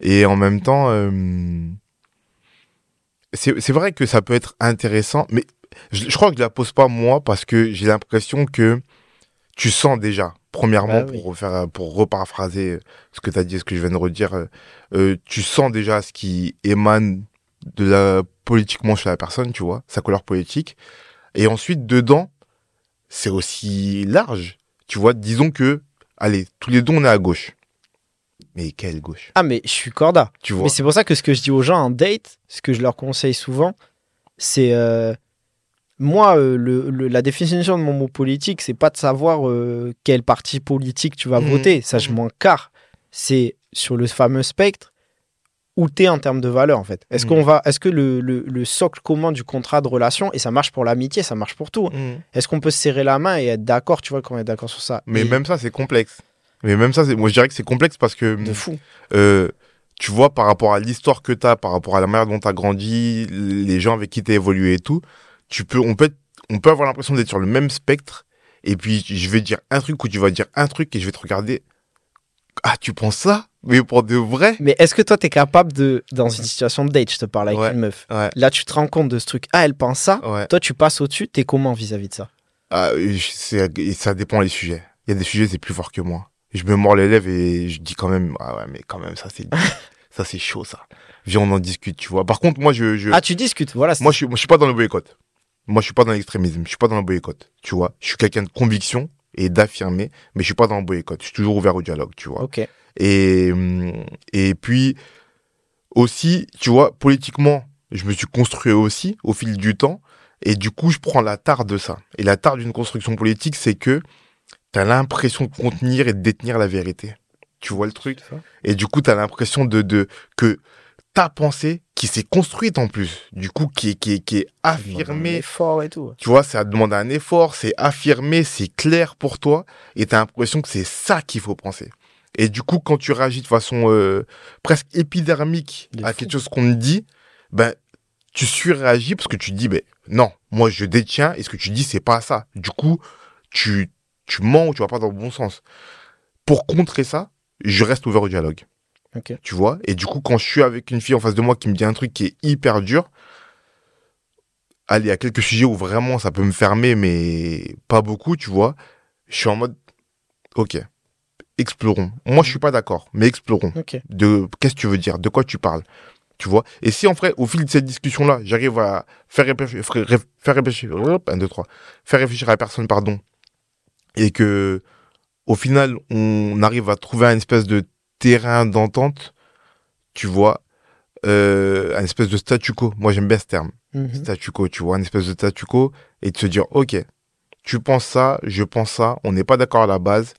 Et en même temps, euh, c'est vrai que ça peut être intéressant, mais je, je crois que je la pose pas moi parce que j'ai l'impression que tu sens déjà. Premièrement, Bah oui. pour refaire, pour reparaphraser ce que tu as dit, ce que je viens de redire, euh, tu sens déjà ce qui émane de la politiquement chez la personne, tu vois, sa couleur politique. Et ensuite, dedans, c'est aussi large. Tu vois, disons que, allez, tous les deux, on est à gauche. Mais quelle gauche? Ah, mais je suis corda. Tu vois Mais c'est pour ça que ce que je dis aux gens en date, ce que je leur conseille souvent, c'est. euh, moi, euh, le, le- la définition de mon mot politique, c'est pas de savoir euh, quel parti politique tu vas Mhm. voter. Ça, je Mhm. m'en carre. C'est sur le fameux spectre où t'es en termes de valeur, en fait. Est-ce qu'on va, est-ce que le, le- le socle commun du contrat de relation, et ça marche pour l'amitié, ça marche pour tout. Mhm. Est-ce qu'on peut se serrer la main et être d'accord, tu vois, qu'on est d'accord sur ça? Mais Et- même ça, c'est complexe. Mais même ça, c'est- moi je dirais que c'est complexe parce que de fou. euh, tu vois, par rapport à l'histoire que tu as, par rapport à la manière dont tu as grandi, les gens avec qui tu as évolué et tout, tu peux, on, peut être- on peut avoir l'impression d'être sur le même spectre. Et puis, je vais dire un truc ou tu vas dire un truc et je vais te regarder. Ah, tu penses ça? Mais pour de vrai? Mais est-ce que toi, t'es capable de, dans une situation de date, je te parle avec Ouais. une meuf, Ouais, là, tu te rends compte de ce truc, ah, elle pense ça, ouais. toi, tu passes au-dessus, t'es comment vis-à-vis de ça? Ah, et ça dépend des sujets. Il y a des sujets, c'est plus fort que moi. Je me mords les lèvres et je dis quand même, ah ouais, mais quand même, ça c'est, ça c'est chaud, ça. Viens, on en discute, tu vois. Par contre, moi, je, je, Ah, tu discutes, voilà. moi, je moi, je suis pas dans le boycott. Moi, je suis pas dans l'extrémisme. Je suis pas dans le boycott, tu vois. Je suis quelqu'un de conviction et d'affirmer, mais je suis pas dans le boycott. Je suis toujours ouvert au dialogue, tu vois. Et, hum, et puis, aussi, tu vois, politiquement, je me suis construit aussi au fil du temps. Et du coup, je prends la tare de ça. Et la tare d'une construction politique, c'est que tu as l'impression de contenir et de détenir la vérité. Tu vois le truc? Et du coup, tu as l'impression de, de que ta pensée, qui s'est construite en plus, du coup, qui est, qui est, qui est affirmée, fort et tout. tu vois, ça demande un effort, c'est affirmé, c'est clair pour toi, et t'as l'impression que c'est ça qu'il faut penser. Et du coup, quand tu réagis de façon euh, presque épidermique De à fou. quelque chose qu'on te dit, ben, tu surréagis parce que tu te dis, ben, non, moi je détiens, et ce que tu dis, c'est pas ça. Du coup, tu, tu mens ou tu vas pas dans le bon sens. Pour contrer ça, je reste ouvert au dialogue. Tu vois Et du coup, quand je suis avec une fille en face de moi qui me dit un truc qui est hyper dur, allez, il y a quelques sujets où vraiment ça peut me fermer, mais pas beaucoup, tu vois. Je suis en mode, ok, explorons. Moi, je suis pas d'accord, mais explorons. De qu'est-ce que tu veux dire? De quoi tu parles? Tu vois? Et si en vrai, au fil de cette discussion-là, j'arrive à faire réfléchir, faire réfléchir, un, deux, trois, faire réfléchir à la personne, pardon, et que au final, on arrive à trouver un espèce de terrain d'entente, tu vois, euh, un espèce de statu quo. Moi, j'aime bien ce terme Mhm. statu quo, tu vois, une espèce de statu quo, et de se dire, ok, tu penses ça, je pense ça, on n'est pas d'accord à la base,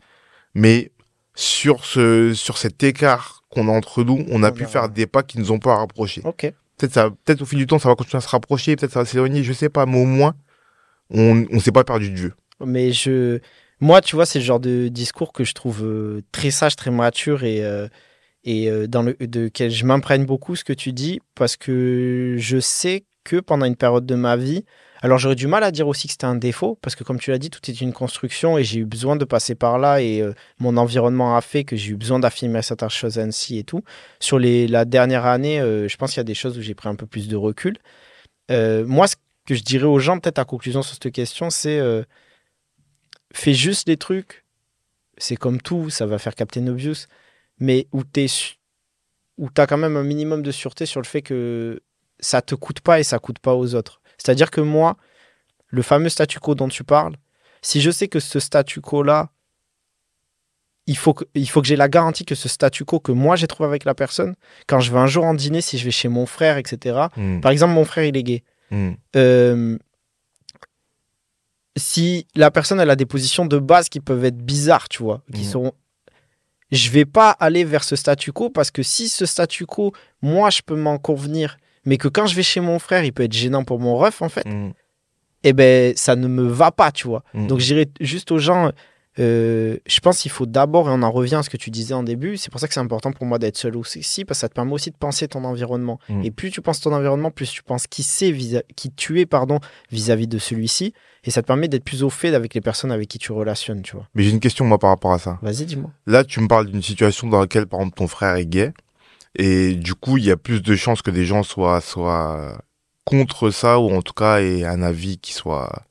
mais sur ce, sur cet écart qu'on a entre nous, on a On pu verra. faire des pas qui nous ont pas rapprochés. Ok. Peut-être ça, peut-être au fil du temps, ça va continuer à se rapprocher, peut-être ça va s'éloigner, je sais pas, mais au moins, on, on s'est pas perdu de vue. Mais je. Moi, tu vois, c'est le genre de discours que je trouve euh, très sage, très mature et, euh, et euh, dans de quel je m'imprègne beaucoup ce que tu dis parce que je sais que pendant une période de ma vie, alors j'aurais du mal à dire aussi que c'était un défaut parce que comme tu l'as dit, tout est une construction et j'ai eu besoin de passer par là et mon environnement a fait que j'ai eu besoin d'affirmer certaines choses ainsi et tout. Sur les, la dernière année, je pense qu'il y a des choses où j'ai pris un peu plus de recul. Moi, ce que je dirais aux gens, peut-être à conclusion sur cette question, c'est fais juste des trucs. C'est comme tout, ça va faire Captain Obvious, mais où tu où as quand même un minimum de sûreté sur le fait que ça te coûte pas et ça coûte pas aux autres. C'est-à-dire que moi, le fameux statu quo dont tu parles, si je sais que ce statu quo-là, il faut que, il faut que j'ai la garantie que ce statu quo que moi j'ai trouvé avec la personne, quand je vais un jour en dîner, si je vais chez mon frère, etc. Hmm, Par exemple, mon frère, il est gay. hmm, Euh, si la personne elle a des positions de base qui peuvent être bizarres, tu vois, qui sont je vais pas aller vers ce statu quo parce que si ce statu quo, moi je peux m'en convenir, mais que quand je vais chez mon frère, il peut être gênant pour mon ref en fait, hmm, eh ben ça ne me va pas, tu vois. hmm. Donc je dirais juste aux gens, euh, je pense qu'il faut d'abord, et on en revient à ce que tu disais en début, c'est pour ça que c'est important pour moi d'être seul aussi, parce que ça te permet aussi de penser ton environnement. Mm. Et plus tu penses ton environnement, plus tu penses qui qui tu es, pardon, vis-à-vis de celui-ci, et ça te permet d'être plus au fait avec les personnes avec qui tu relationnes, tu vois. Mais j'ai une question, moi, par rapport à ça. Vas-y, dis-moi. Là, tu me parles d'une situation dans laquelle, par exemple, ton frère est gay. Et du coup, il y a plus de chances que des gens soient, soient contre ça, ou en tout cas, aient un avis qui soit,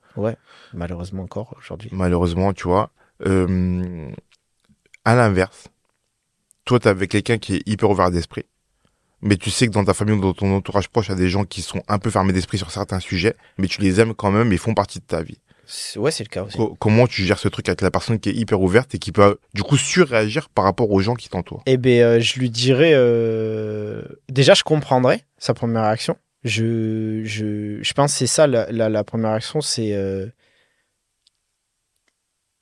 Malheureusement encore aujourd'hui. malheureusement, tu vois. Euh, à l'inverse, toi, t'es avec quelqu'un qui est hyper ouvert d'esprit. Mais tu sais que dans ta famille ou dans ton entourage proche, il y a des gens qui sont un peu fermés d'esprit sur certains sujets, mais tu les aimes quand même et font partie de ta vie. Ouais, c'est le cas aussi. Co- comment tu gères ce truc avec la personne qui est hyper ouverte et qui peut, du coup, surréagir par rapport aux gens qui t'entourent? Eh ben, euh, je lui dirais. euh, Déjà, je comprendrais sa première réaction. Je, je, je pense que c'est ça la, la, la première réaction, c'est. euh,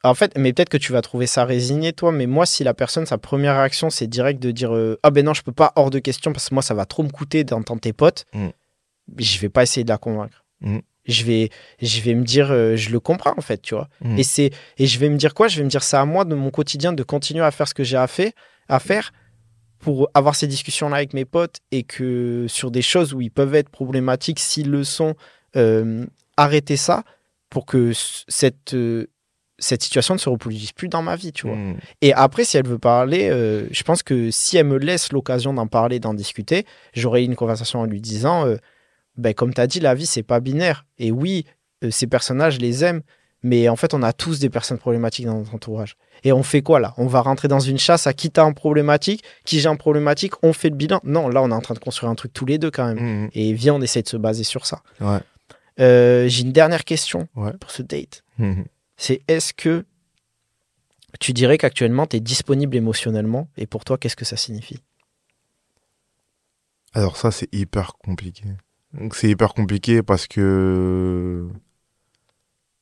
En fait, mais peut-être que tu vas trouver ça résigné, toi. Mais moi, si la personne, sa première réaction, c'est direct de dire euh, Ah ben non, je peux pas, hors de question, parce que moi, ça va trop me coûter d'entendre tes potes. Mm. Je vais pas essayer de la convaincre. Mm. Je vais, je vais me dire, euh, je le comprends en fait, tu vois. Mm. Et c'est, et je vais me dire quoi? Je vais me dire, c'est à moi de mon quotidien de continuer à faire ce que j'ai à, fait, à faire pour avoir ces discussions-là avec mes potes et que sur des choses où ils peuvent être problématiques, s'ils le sont, euh, arrêter ça pour que cette, euh, cette situation ne se reproduise plus dans ma vie, tu vois. Mm. Et après, si elle veut parler, euh, je pense que si elle me laisse l'occasion d'en parler, d'en discuter, j'aurai une conversation en lui disant, euh, ben, comme tu as dit, la vie, c'est pas binaire. Et oui, euh, ces personnages, je les aime, mais en fait, on a tous des personnes problématiques dans notre entourage. Et on fait quoi là? On va rentrer dans une chasse à qui t'as en problématique, qui j'ai en problématique, on fait le bilan? Non, là, on est en train de construire un truc tous les deux quand même. Mm. Et viens, on essaie de se baser sur ça. Ouais. J'ai une dernière question Ouais. pour ce date. Mm. C'est est-ce que tu dirais qu'actuellement tu es disponible émotionnellement et pour toi qu'est-ce que ça signifie? Alors ça, c'est hyper compliqué. C'est hyper compliqué parce que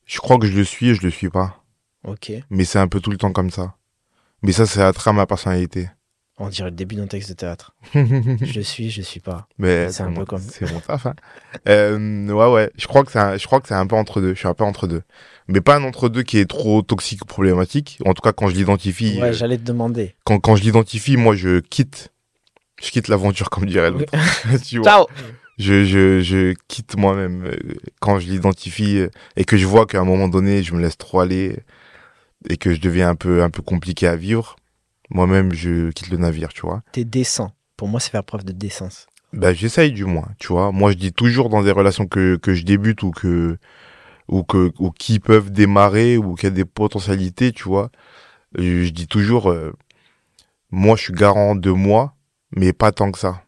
je crois que je le suis et je le suis pas. Ok, Mais c'est un peu tout le temps comme ça. Mais ça, c'est à ma personnalité. on dirait le début d'un texte de théâtre. je le suis, je le suis pas. Mais C'est un mon- peu comme- C'est mon taf. Hein. Euh, ouais, ouais. Je crois que c'est un, je crois que c'est un peu entre deux. Je suis un peu entre deux. Mais pas un entre deux qui est trop toxique ou problématique. En tout cas, quand je l'identifie, Ouais, euh, j'allais te demander. quand, quand je l'identifie, moi, je quitte. Je quitte l'aventure, comme dirait l'autre. Ciao je, je, je quitte moi-même euh, quand je l'identifie euh, et que je vois qu'à un moment donné, je me laisse trop aller et que je deviens un peu, un peu compliqué à vivre. Moi-même, je quitte le navire, tu vois. T'es décent. Pour moi, c'est faire preuve de décence. Ben, j'essaye du moins, tu vois. Moi, je dis toujours dans des relations que, que je débute ou que, ou que, ou qui peuvent démarrer ou qui a des potentialités, tu vois. Je dis toujours, euh, moi, je suis garant de moi, mais pas tant que ça.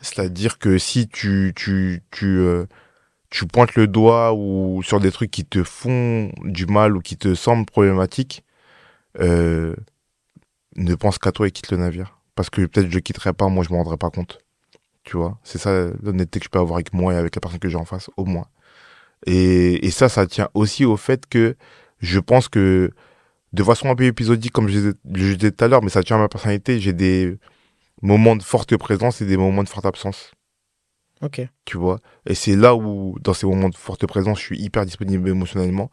C'est-à-dire que si tu, tu, tu, euh, tu pointes le doigt ou sur des trucs qui te font du mal ou qui te semblent problématiques, euh, ne pense qu'à toi et quitte le navire. Parce que peut-être je quitterai pas, moi je m'en rendrai pas compte. Tu vois, c'est ça l'honnêteté que je peux avoir avec moi et avec la personne que j'ai en face, au moins. Et, et ça, ça tient aussi au fait que je pense que, de façon un peu épisodique, comme je disais, je disais tout à l'heure, mais ça tient à ma personnalité, j'ai des moments de forte présence et des moments de forte absence Ok. tu vois? Et c'est là où, dans ces moments de forte présence, je suis hyper disponible émotionnellement.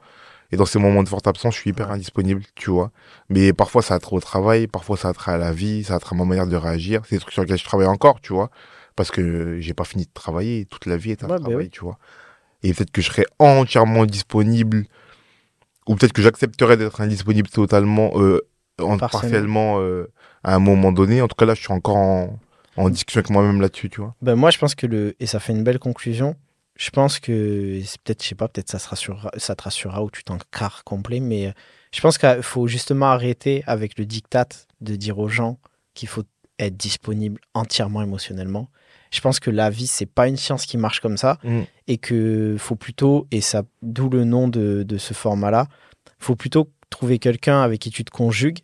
Et dans ces moments de forte absence, je suis hyper indisponible, tu vois? Mais parfois, ça a trait au travail, parfois, ça a trait à la vie, ça a trait à ma manière de réagir. C'est des trucs sur lesquels je travaille encore, tu vois? Parce que j'ai pas fini de travailler, toute la vie est un Ouais, bah travail, oui. tu vois? Et peut-être que je serais entièrement disponible, ou peut-être que j'accepterais d'être indisponible totalement, euh, en- Partiellement. euh, à un moment donné. En tout cas, là, je suis encore en, en discussion avec moi-même là-dessus, tu vois. Ben moi, je pense que le. Et ça fait une belle conclusion. Je pense que. Peut-être, je sais pas, peut-être ça, se rassurera, ça te rassurera ou tu t'en carres complet, mais euh, je pense qu'il faut justement arrêter avec le diktat de dire aux gens qu'il faut être disponible entièrement émotionnellement. Je pense que la vie, c'est pas une science qui marche comme ça Mm. et que faut plutôt, et ça, d'où le nom de, de ce format-là, faut plutôt trouver quelqu'un avec qui tu te conjugues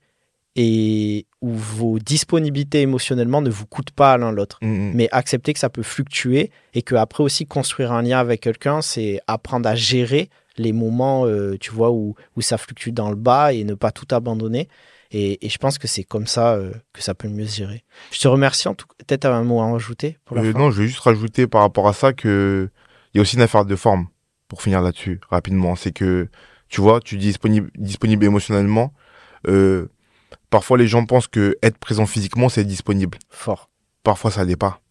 et où vos disponibilités émotionnellement ne vous coûtent pas l'un l'autre Mm, mm. mais accepter que ça peut fluctuer et que après aussi construire un lien avec quelqu'un, c'est apprendre à gérer les moments, euh, tu vois, où, où ça fluctue dans le bas et ne pas tout abandonner. Et, et je pense que c'est comme ça euh, que ça peut mieux se gérer. Je te remercie en tout cas. Peut-être un mot à rajouter pour la Euh, fin? non, je vais juste rajouter par rapport à ça que il y a aussi une affaire de forme pour finir là-dessus rapidement. C'est que tu vois, tu dis disponible, disponible émotionnellement. euh, parfois, les gens pensent que être présent physiquement, c'est être disponible. Fort. Parfois, ça l'est pas.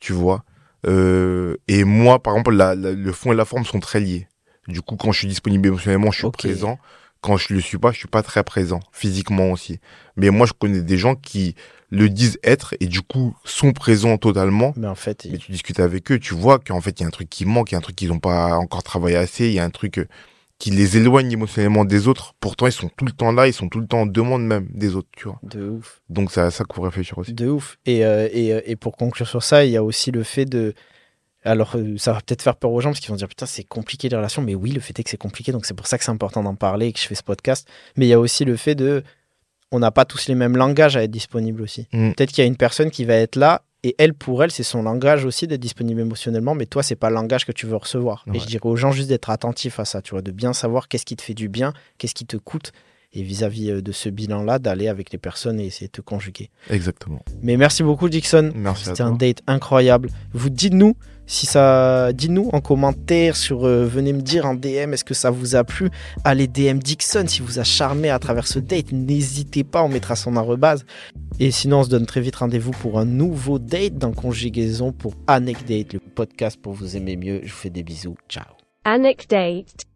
Tu vois. Et moi, par exemple, la- la- le fond et la forme sont très liés. Du coup, quand je suis disponible émotionnellement, je suis présent. Quand je le suis pas, je suis pas très présent physiquement aussi. Mais moi, je connais des gens qui le disent être et du coup sont présents totalement Mais en fait, mais tu discutes avec eux, tu vois qu'en fait, il y a un truc qui manque, il y a un truc qu'ils n'ont pas encore travaillé assez, il y a un truc euh, qui les éloigne émotionnellement des autres. Pourtant, ils sont tout le temps là, ils sont tout le temps en demande même des autres, tu vois. de ouf. Donc, c'est à ça qu'il faut réfléchir aussi. De ouf. Et, euh, et, euh, et pour conclure sur ça, il y a aussi le fait de. Alors, euh, ça va peut-être faire peur aux gens parce qu'ils vont dire putain, c'est compliqué les relations. Mais oui, le fait est que c'est compliqué. Donc, c'est pour ça que c'est important d'en parler et que je fais ce podcast. Mais il y a aussi le fait de. On n'a pas tous les mêmes langages à être disponibles aussi. Mm. Peut-être qu'il y a une personne qui va être là et elle, pour elle, c'est son langage aussi d'être disponible émotionnellement. Mais toi, c'est pas le langage que tu veux recevoir. Ouais. Et je dirais aux gens juste d'être attentifs à ça, tu vois, de bien savoir qu'est-ce qui te fait du bien, qu'est-ce qui te coûte. Et vis-à-vis euh, de ce bilan-là, d'aller avec les personnes et essayer de te conjuguer. Exactement. Mais merci beaucoup, Dixon. Merci C'était un date incroyable. Vous dites-nous si ça, dites-nous en commentaire sur, euh, venez me dire en DM, est-ce que ça vous a plu? Allez DM Dixon si vous a charmé à travers ce date. N'hésitez pas, on mettra son arrobase. Et sinon, on se donne très vite rendez-vous pour un nouveau date dans Conjugaison pour Anecdate, le podcast pour vous aimer mieux. Je vous fais des bisous. Ciao. Anecdate